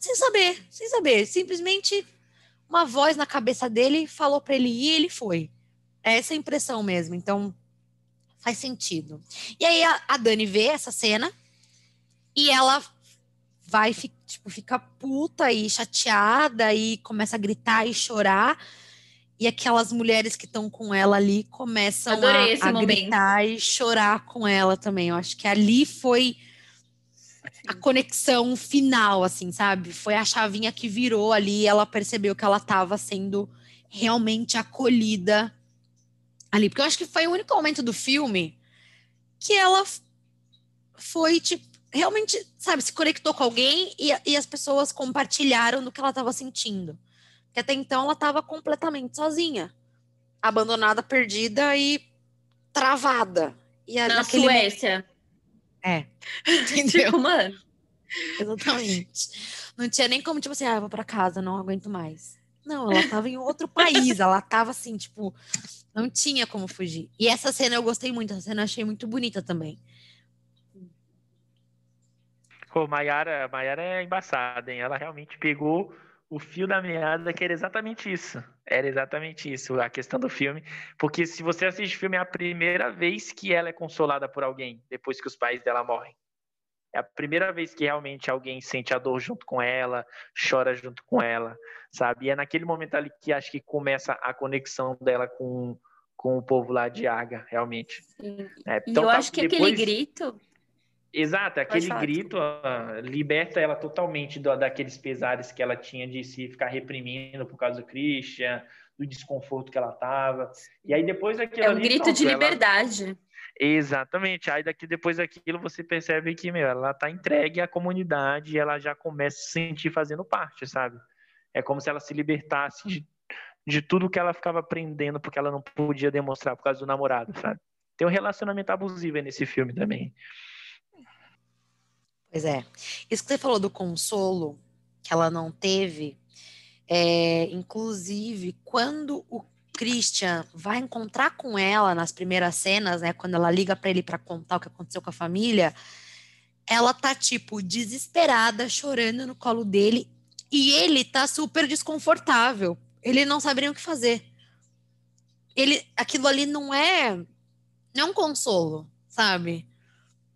Speaker 1: sem saber, sem saber, simplesmente uma voz na cabeça dele falou para ele ir, e ele foi. É essa a impressão mesmo. Então faz sentido. E aí a, a Dani vê essa cena e ela vai tipo fica puta e chateada e começa a gritar e chorar e aquelas mulheres que estão com ela ali começam a, a gritar e chorar com ela também. Eu acho que ali foi a conexão final, assim, sabe? Foi a chavinha que virou ali e ela percebeu que ela estava sendo realmente acolhida ali. Porque eu acho que foi o único momento do filme que ela foi, tipo, realmente, sabe, se conectou com alguém e, e as pessoas compartilharam do que ela estava sentindo. Porque até então ela estava completamente sozinha, abandonada, perdida e travada. E
Speaker 2: Na naquele Suécia.
Speaker 1: É. Entendeu?
Speaker 2: tipo, mano.
Speaker 1: Exatamente. Não tinha nem como, tipo assim, ah, vou pra casa, não aguento mais. Não, ela tava em outro país, ela tava assim, tipo, não tinha como fugir. E essa cena eu gostei muito, essa cena eu achei muito bonita também.
Speaker 3: Pô, Maiara, Maiara é embaçada, hein? Ela realmente pegou o fio da meada que era exatamente isso. Era exatamente isso, a questão do filme. Porque se você assiste o filme, é a primeira vez que ela é consolada por alguém, depois que os pais dela morrem. É a primeira vez que realmente alguém sente a dor junto com ela, chora junto com ela, sabe? E é naquele momento ali que acho que começa a conexão dela com, com o povo lá de Aga, realmente.
Speaker 2: Sim. É, então, e eu tá, acho que depois... aquele grito
Speaker 3: Exato, aquele grito uh, liberta ela totalmente do, daqueles pesares que ela tinha de se ficar reprimindo por causa do Christian, do desconforto que ela tava. E aí depois daquilo.
Speaker 2: É um ali, grito pronto, de liberdade. Ela...
Speaker 3: Exatamente. Aí daqui depois daquilo você percebe que meu, ela tá entregue à comunidade e ela já começa a se sentir fazendo parte, sabe? É como se ela se libertasse de, de tudo que ela ficava aprendendo porque ela não podia demonstrar por causa do namorado, sabe? Tem um relacionamento abusivo nesse filme também.
Speaker 1: Pois é. Isso que você falou do consolo que ela não teve, é, inclusive, quando o Christian vai encontrar com ela nas primeiras cenas, né, quando ela liga para ele para contar o que aconteceu com a família, ela tá, tipo, desesperada, chorando no colo dele, e ele tá super desconfortável. Ele não sabe nem o que fazer. Ele, aquilo ali não é, não é um consolo, sabe?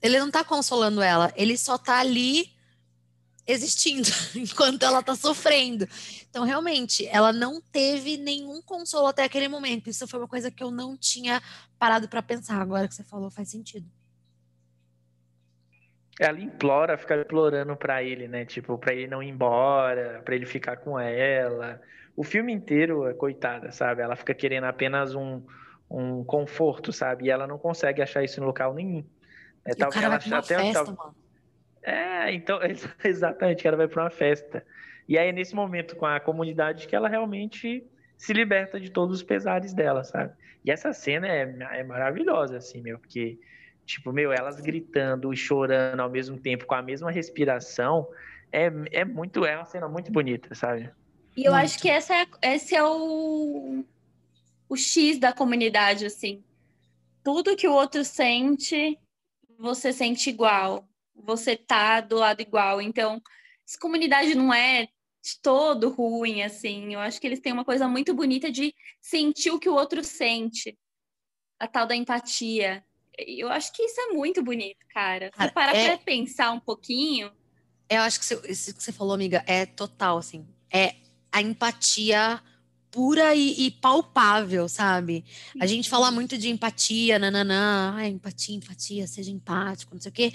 Speaker 1: Ele não tá consolando ela, ele só tá ali existindo enquanto ela tá sofrendo. Então, realmente, ela não teve nenhum consolo até aquele momento. Isso foi uma coisa que eu não tinha parado para pensar. Agora que você falou, faz sentido.
Speaker 3: Ela implora, fica implorando para ele, né? Tipo, para ele não ir embora, para ele ficar com ela. O filme inteiro, coitada, sabe? Ela fica querendo apenas um, um conforto, sabe? E ela não consegue achar isso em local nenhum.
Speaker 1: É, e o cara ela vai pra uma até, festa, tal... mano.
Speaker 3: É, então, exatamente, ela vai para uma festa. E aí, nesse momento, com a comunidade, que ela realmente se liberta de todos os pesares dela, sabe? E essa cena é, é maravilhosa, assim, meu, porque Tipo, meu, elas gritando e chorando ao mesmo tempo, com a mesma respiração, é, é muito, é uma cena muito bonita, sabe?
Speaker 2: E eu
Speaker 3: muito.
Speaker 2: acho que essa é, esse é o, o X da comunidade, assim. Tudo que o outro sente, você sente igual. Você tá do lado igual. Então, essa comunidade não é de todo ruim, assim. Eu acho que eles têm uma coisa muito bonita de sentir o que o outro sente. A tal da empatia. Eu acho que isso é muito bonito, cara. Se parar é... pra pensar um pouquinho.
Speaker 1: Eu acho que isso que você falou, amiga, é total, assim. É a empatia pura e, e palpável, sabe? A gente fala muito de empatia, nananã, ai, empatia, empatia, seja empático, não sei o quê.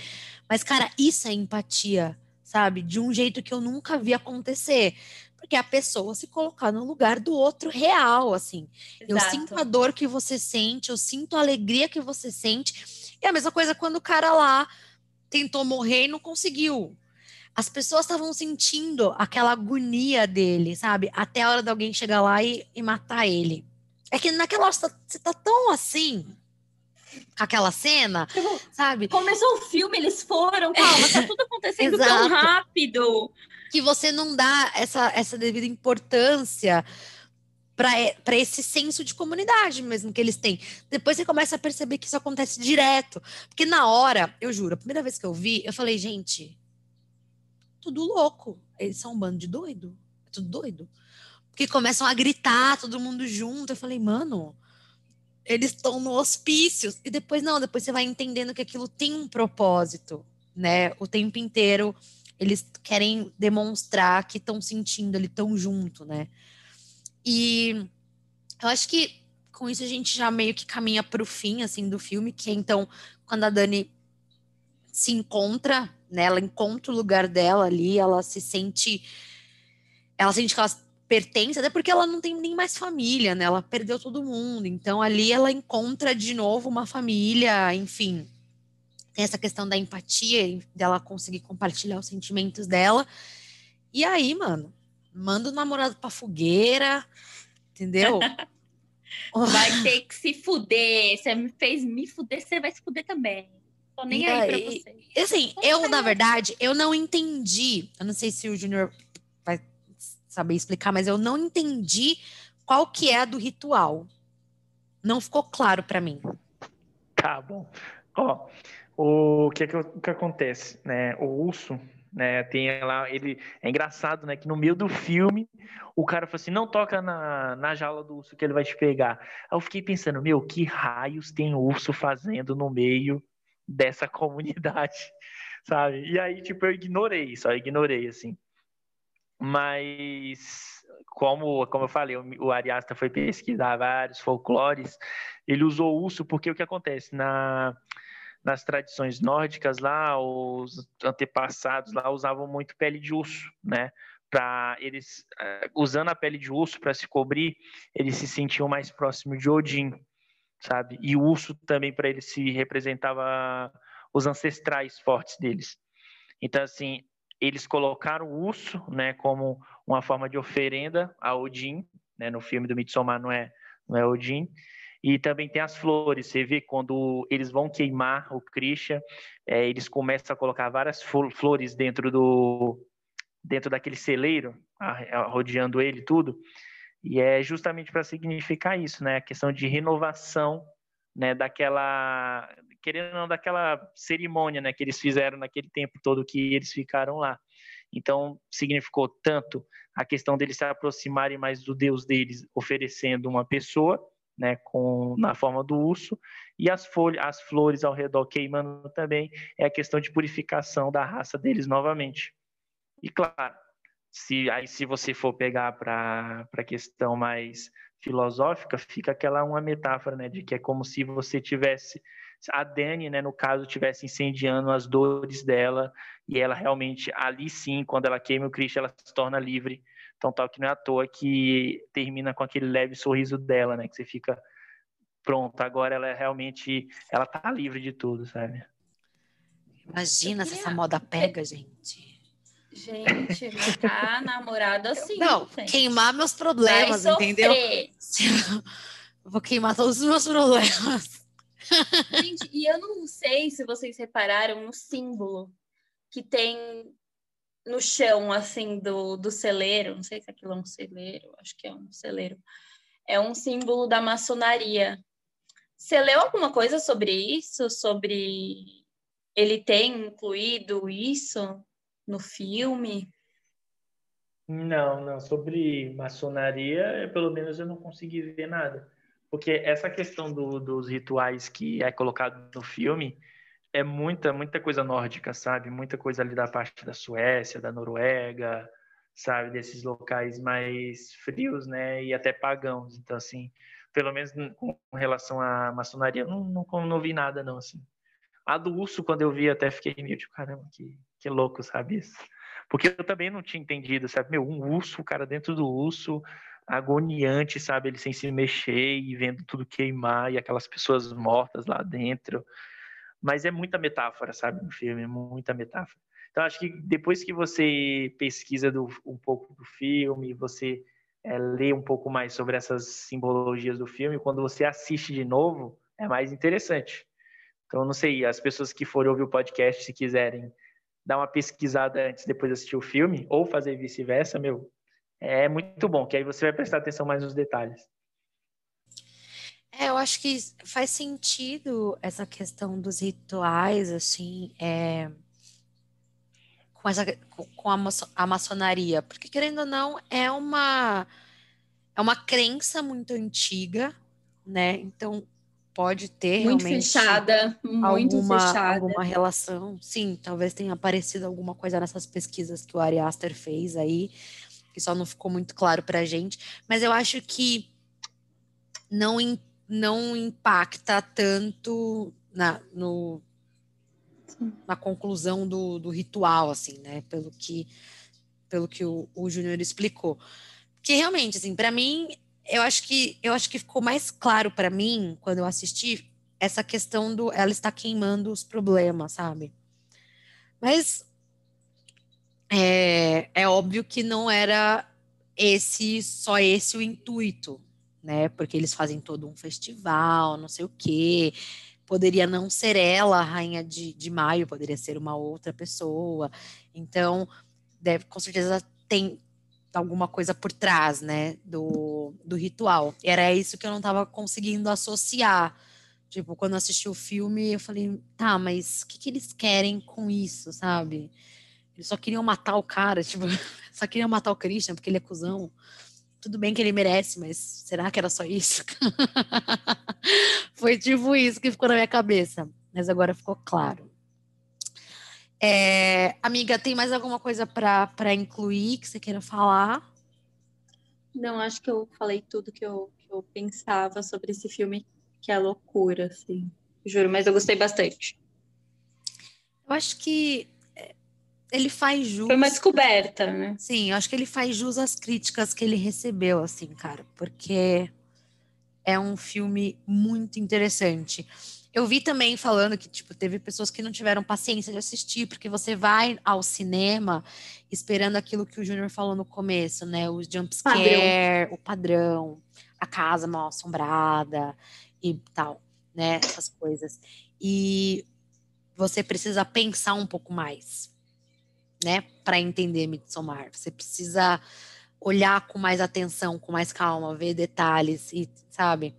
Speaker 1: Mas, cara, isso é empatia, sabe? De um jeito que eu nunca vi acontecer porque a pessoa se colocar no lugar do outro real, assim. Exato. Eu sinto a dor que você sente, eu sinto a alegria que você sente. E a mesma coisa quando o cara lá tentou morrer e não conseguiu. As pessoas estavam sentindo aquela agonia dele, sabe? Até a hora de alguém chegar lá e, e matar ele. É que naquela hora você tá tão assim, aquela cena, tipo, sabe?
Speaker 2: Começou o filme, eles foram, calma, tá tudo acontecendo tão rápido
Speaker 1: que você não dá essa, essa devida importância para esse senso de comunidade mesmo que eles têm. Depois você começa a perceber que isso acontece direto. Porque na hora, eu juro, a primeira vez que eu vi, eu falei, gente, tudo louco. Eles são um bando de doido. É tudo doido. Porque começam a gritar, todo mundo junto. Eu falei, mano, eles estão no hospício. E depois, não, depois você vai entendendo que aquilo tem um propósito, né? O tempo inteiro eles querem demonstrar que estão sentindo, eles estão junto, né? E eu acho que com isso a gente já meio que caminha para o fim, assim, do filme, que é então quando a Dani se encontra, né? Ela encontra o lugar dela ali, ela se sente, ela sente que ela pertence, até porque ela não tem nem mais família, né? Ela perdeu todo mundo, então ali ela encontra de novo uma família, enfim, tem essa questão da empatia, dela conseguir compartilhar os sentimentos dela. E aí, mano, manda o namorado pra fogueira, entendeu?
Speaker 2: vai ter que se fuder. Você me fez me fuder, você vai se fuder também. Tô nem e aí, aí pra você.
Speaker 1: Assim, eu, na verdade, eu não entendi. Eu não sei se o Júnior vai saber explicar, mas eu não entendi qual que é a do ritual. Não ficou claro para mim.
Speaker 3: Tá bom. Ó, o que, é que, o que acontece, né? O urso, né? Tem lá, ele é engraçado, né? Que no meio do filme o cara falou assim, não toca na, na jaula do urso que ele vai te pegar. Aí eu fiquei pensando, meu, que raios tem urso fazendo no meio dessa comunidade, sabe? E aí, tipo, eu ignorei, só ignorei, assim. Mas, como, como eu falei, o Ariasta foi pesquisar vários folclores, ele usou urso porque o que acontece? Na nas tradições nórdicas lá, os antepassados lá usavam muito pele de urso, né? Para eles uh, usando a pele de urso para se cobrir, eles se sentiam mais próximos de Odin, sabe? E o urso também para eles se representava os ancestrais fortes deles. Então assim, eles colocaram o urso, né, como uma forma de oferenda a Odin, né? No filme do Midsommar não é não é Odin. E também tem as flores. Você vê quando eles vão queimar o Krishna, é, eles começam a colocar várias flores dentro do dentro daquele celeiro, rodeando ele tudo. E é justamente para significar isso, né? A questão de renovação, né? Daquela querendo não daquela cerimônia, né, que eles fizeram naquele tempo todo que eles ficaram lá. Então, significou tanto a questão deles se aproximarem mais do Deus deles, oferecendo uma pessoa, né, com na forma do urso, e as folhas, as flores ao redor queimando também, é a questão de purificação da raça deles novamente. E claro, se aí se você for pegar para a questão mais filosófica, fica aquela uma metáfora, né, de que é como se você tivesse a Dani, né, no caso, tivesse incendiando as dores dela e ela realmente ali sim, quando ela queima o Cristo, ela se torna livre. Então, tal que não é à toa que termina com aquele leve sorriso dela, né, que você fica pronto, agora ela é realmente ela tá livre de tudo, sabe?
Speaker 1: Imagina se essa moda pega, gente.
Speaker 2: Gente, ficar namorado assim.
Speaker 1: Não, gente. queimar meus problemas, entendeu? Vou queimar todos os meus problemas.
Speaker 2: Gente, e eu não sei se vocês repararam no símbolo que tem no chão, assim, do, do celeiro. Não sei se aquilo é um celeiro, acho que é um celeiro. É um símbolo da maçonaria. Você leu alguma coisa sobre isso? Sobre ele ter incluído isso no filme?
Speaker 3: Não, não. Sobre maçonaria, pelo menos eu não consegui ver nada. Porque essa questão do, dos rituais que é colocado no filme é muita, muita coisa nórdica, sabe? Muita coisa ali da parte da Suécia, da Noruega, sabe? Desses locais mais frios, né? E até pagãos. Então, assim, pelo menos com relação à maçonaria, não, não, não vi nada, não, assim. A do urso, quando eu vi, até fiquei meio tipo, caramba, que, que louco, sabe isso? Porque eu também não tinha entendido, sabe? Meu, um urso, o cara dentro do urso, agoniante, sabe? Ele sem se mexer e vendo tudo queimar e aquelas pessoas mortas lá dentro. Mas é muita metáfora, sabe? No filme, é muita metáfora. Então, acho que depois que você pesquisa do, um pouco do filme, você é, lê um pouco mais sobre essas simbologias do filme, quando você assiste de novo, é mais interessante. Então, não sei, as pessoas que forem ouvir o podcast, se quiserem dar uma pesquisada antes, depois de assistir o filme, ou fazer vice-versa, meu, é muito bom, que aí você vai prestar atenção mais nos detalhes.
Speaker 1: É, eu acho que faz sentido essa questão dos rituais, assim, é, com, essa, com a, a maçonaria, porque querendo ou não, é uma, é uma crença muito antiga, né? Então, pode ter
Speaker 2: muito
Speaker 1: realmente
Speaker 2: fechada, muito
Speaker 1: alguma,
Speaker 2: fechada.
Speaker 1: alguma relação. Sim, talvez tenha aparecido alguma coisa nessas pesquisas que o Ari Aster fez aí, que só não ficou muito claro para a gente. Mas eu acho que não, não impacta tanto na, no, na conclusão do, do ritual, assim, né? Pelo que, pelo que o, o Júnior explicou. Que realmente, assim, para mim eu acho que eu acho que ficou mais claro para mim quando eu assisti essa questão do ela está queimando os problemas, sabe? Mas é, é óbvio que não era esse só esse o intuito, né? Porque eles fazem todo um festival, não sei o quê. Poderia não ser ela a rainha de, de maio, poderia ser uma outra pessoa. Então, deve, com certeza tem alguma coisa por trás, né, do, do ritual. Era isso que eu não estava conseguindo associar. Tipo, quando assisti o filme, eu falei, tá, mas o que, que eles querem com isso, sabe? Eles só queriam matar o cara, tipo, só queriam matar o Christian porque ele é cuzão. Tudo bem que ele merece, mas será que era só isso? Foi tipo isso que ficou na minha cabeça. Mas agora ficou claro. É, amiga, tem mais alguma coisa para incluir que você queira falar?
Speaker 2: Não, acho que eu falei tudo que eu, que eu pensava sobre esse filme, que é loucura, assim. Juro, mas eu gostei bastante.
Speaker 1: Eu acho que é, ele faz jus.
Speaker 2: Foi uma descoberta, né?
Speaker 1: Sim, eu acho que ele faz jus às críticas que ele recebeu, assim, cara, porque é um filme muito interessante. Eu vi também falando que, tipo, teve pessoas que não tiveram paciência de assistir, porque você vai ao cinema esperando aquilo que o Júnior falou no começo, né? Os jumpscare, o padrão, a casa mal assombrada e tal, né? Essas coisas. E você precisa pensar um pouco mais, né? Para entender Midsommar. Você precisa olhar com mais atenção, com mais calma, ver detalhes e, sabe?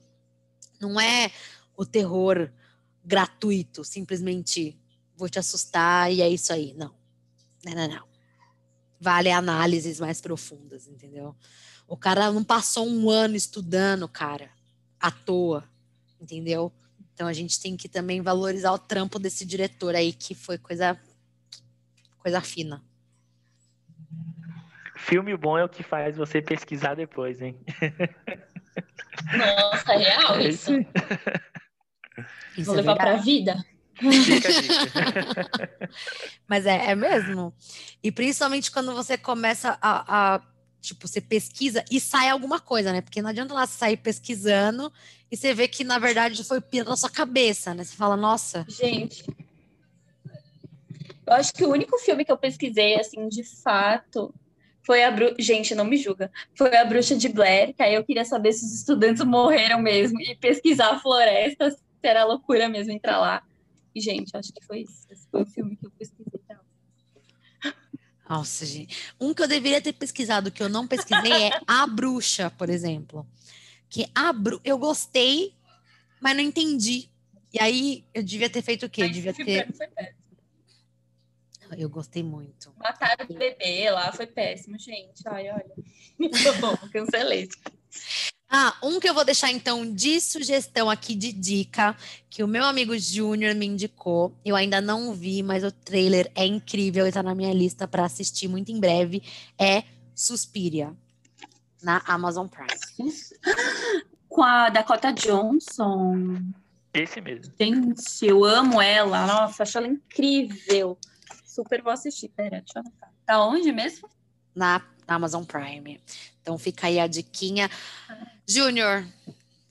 Speaker 1: Não é o terror gratuito, simplesmente vou te assustar e é isso aí. Não. Não, não, não. Vale análises mais profundas, entendeu? O cara não passou um ano estudando, cara, à toa, entendeu? Então a gente tem que também valorizar o trampo desse diretor aí, que foi coisa, coisa fina.
Speaker 3: Filme bom é o que faz você pesquisar depois, hein?
Speaker 2: Nossa, é real é isso. isso Vou é levar para a vida.
Speaker 1: Mas é, é mesmo. E principalmente quando você começa a, a, tipo, você pesquisa e sai alguma coisa, né? Porque não adianta lá sair pesquisando e você vê que, na verdade, foi pira na sua cabeça, né? Você fala, nossa.
Speaker 2: Gente. Eu acho que o único filme que eu pesquisei, assim, de fato, foi a Bru... Gente, não me julga. Foi a Bruxa de Blair, que aí eu queria saber se os estudantes morreram mesmo e pesquisar a floresta, se era loucura mesmo entrar lá. E, gente, acho que foi isso. Esse foi o filme que eu pesquisei. Tá?
Speaker 1: Nossa, gente. Um que eu deveria ter pesquisado, que eu não pesquisei, é A Bruxa, por exemplo. Que a Bru... eu gostei, mas não entendi. E aí, eu devia ter feito o quê? Eu devia ter... Eu gostei muito.
Speaker 2: Mataram o bebê lá, foi péssimo, gente. Ai, olha. Muito bom, cancelei.
Speaker 1: Ah, um que eu vou deixar então de sugestão aqui de dica, que o meu amigo Júnior me indicou. Eu ainda não vi, mas o trailer é incrível e tá na minha lista para assistir muito em breve. É Suspiria, na Amazon Prime.
Speaker 2: Com a Dakota Johnson.
Speaker 3: Esse mesmo.
Speaker 2: Gente, eu amo ela. Nossa, acho ela incrível. Super vou assistir. Pera, deixa eu anotar. Tá onde mesmo?
Speaker 1: Na Amazon Prime. Então fica aí a diquinha. Júnior,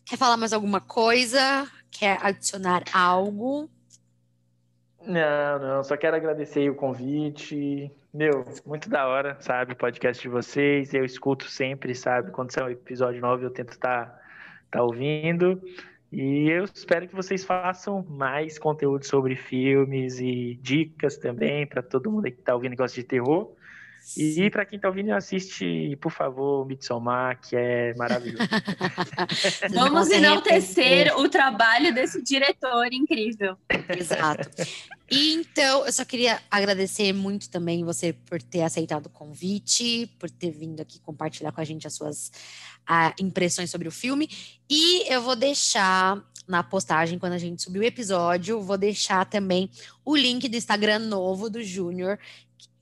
Speaker 1: quer falar mais alguma coisa? Quer adicionar algo?
Speaker 3: Não, não, só quero agradecer o convite. Meu, muito da hora, sabe, o podcast de vocês. Eu escuto sempre, sabe, quando sai um episódio novo, eu tento estar tá, tá ouvindo. E eu espero que vocês façam mais conteúdo sobre filmes e dicas também para todo mundo que está ouvindo e gosta de terror. E para quem está ouvindo, assiste, por favor, Midsommar, que é maravilhoso.
Speaker 2: Vamos enaltecer o trabalho desse diretor incrível.
Speaker 1: Exato. E então, eu só queria agradecer muito também você por ter aceitado o convite, por ter vindo aqui compartilhar com a gente as suas a, impressões sobre o filme. E eu vou deixar na postagem, quando a gente subir o episódio, vou deixar também o link do Instagram novo do Júnior,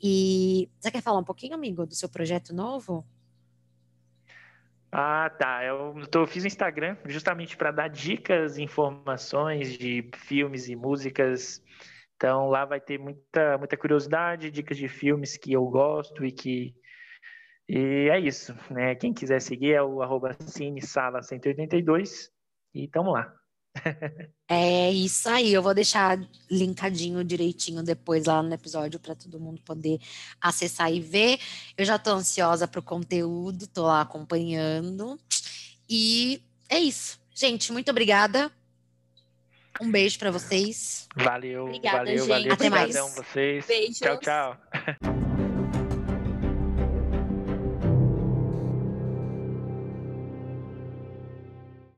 Speaker 1: e você quer falar um pouquinho, amigo, do seu projeto novo?
Speaker 3: Ah, tá. Eu, tô, eu fiz o Instagram justamente para dar dicas, informações de filmes e músicas. Então lá vai ter muita, muita curiosidade, dicas de filmes que eu gosto e que. E é isso, né? Quem quiser seguir é o arroba CineSala182 e tamo lá.
Speaker 1: É isso aí, eu vou deixar linkadinho direitinho depois lá no episódio para todo mundo poder acessar e ver. Eu já tô ansiosa pro conteúdo, tô lá acompanhando. E é isso. Gente, muito obrigada. Um beijo para vocês.
Speaker 3: Valeu,
Speaker 2: Obrigada,
Speaker 3: valeu,
Speaker 2: gente.
Speaker 3: valeu.
Speaker 1: Até mais.
Speaker 3: vocês.
Speaker 2: Beijos.
Speaker 3: Tchau, tchau.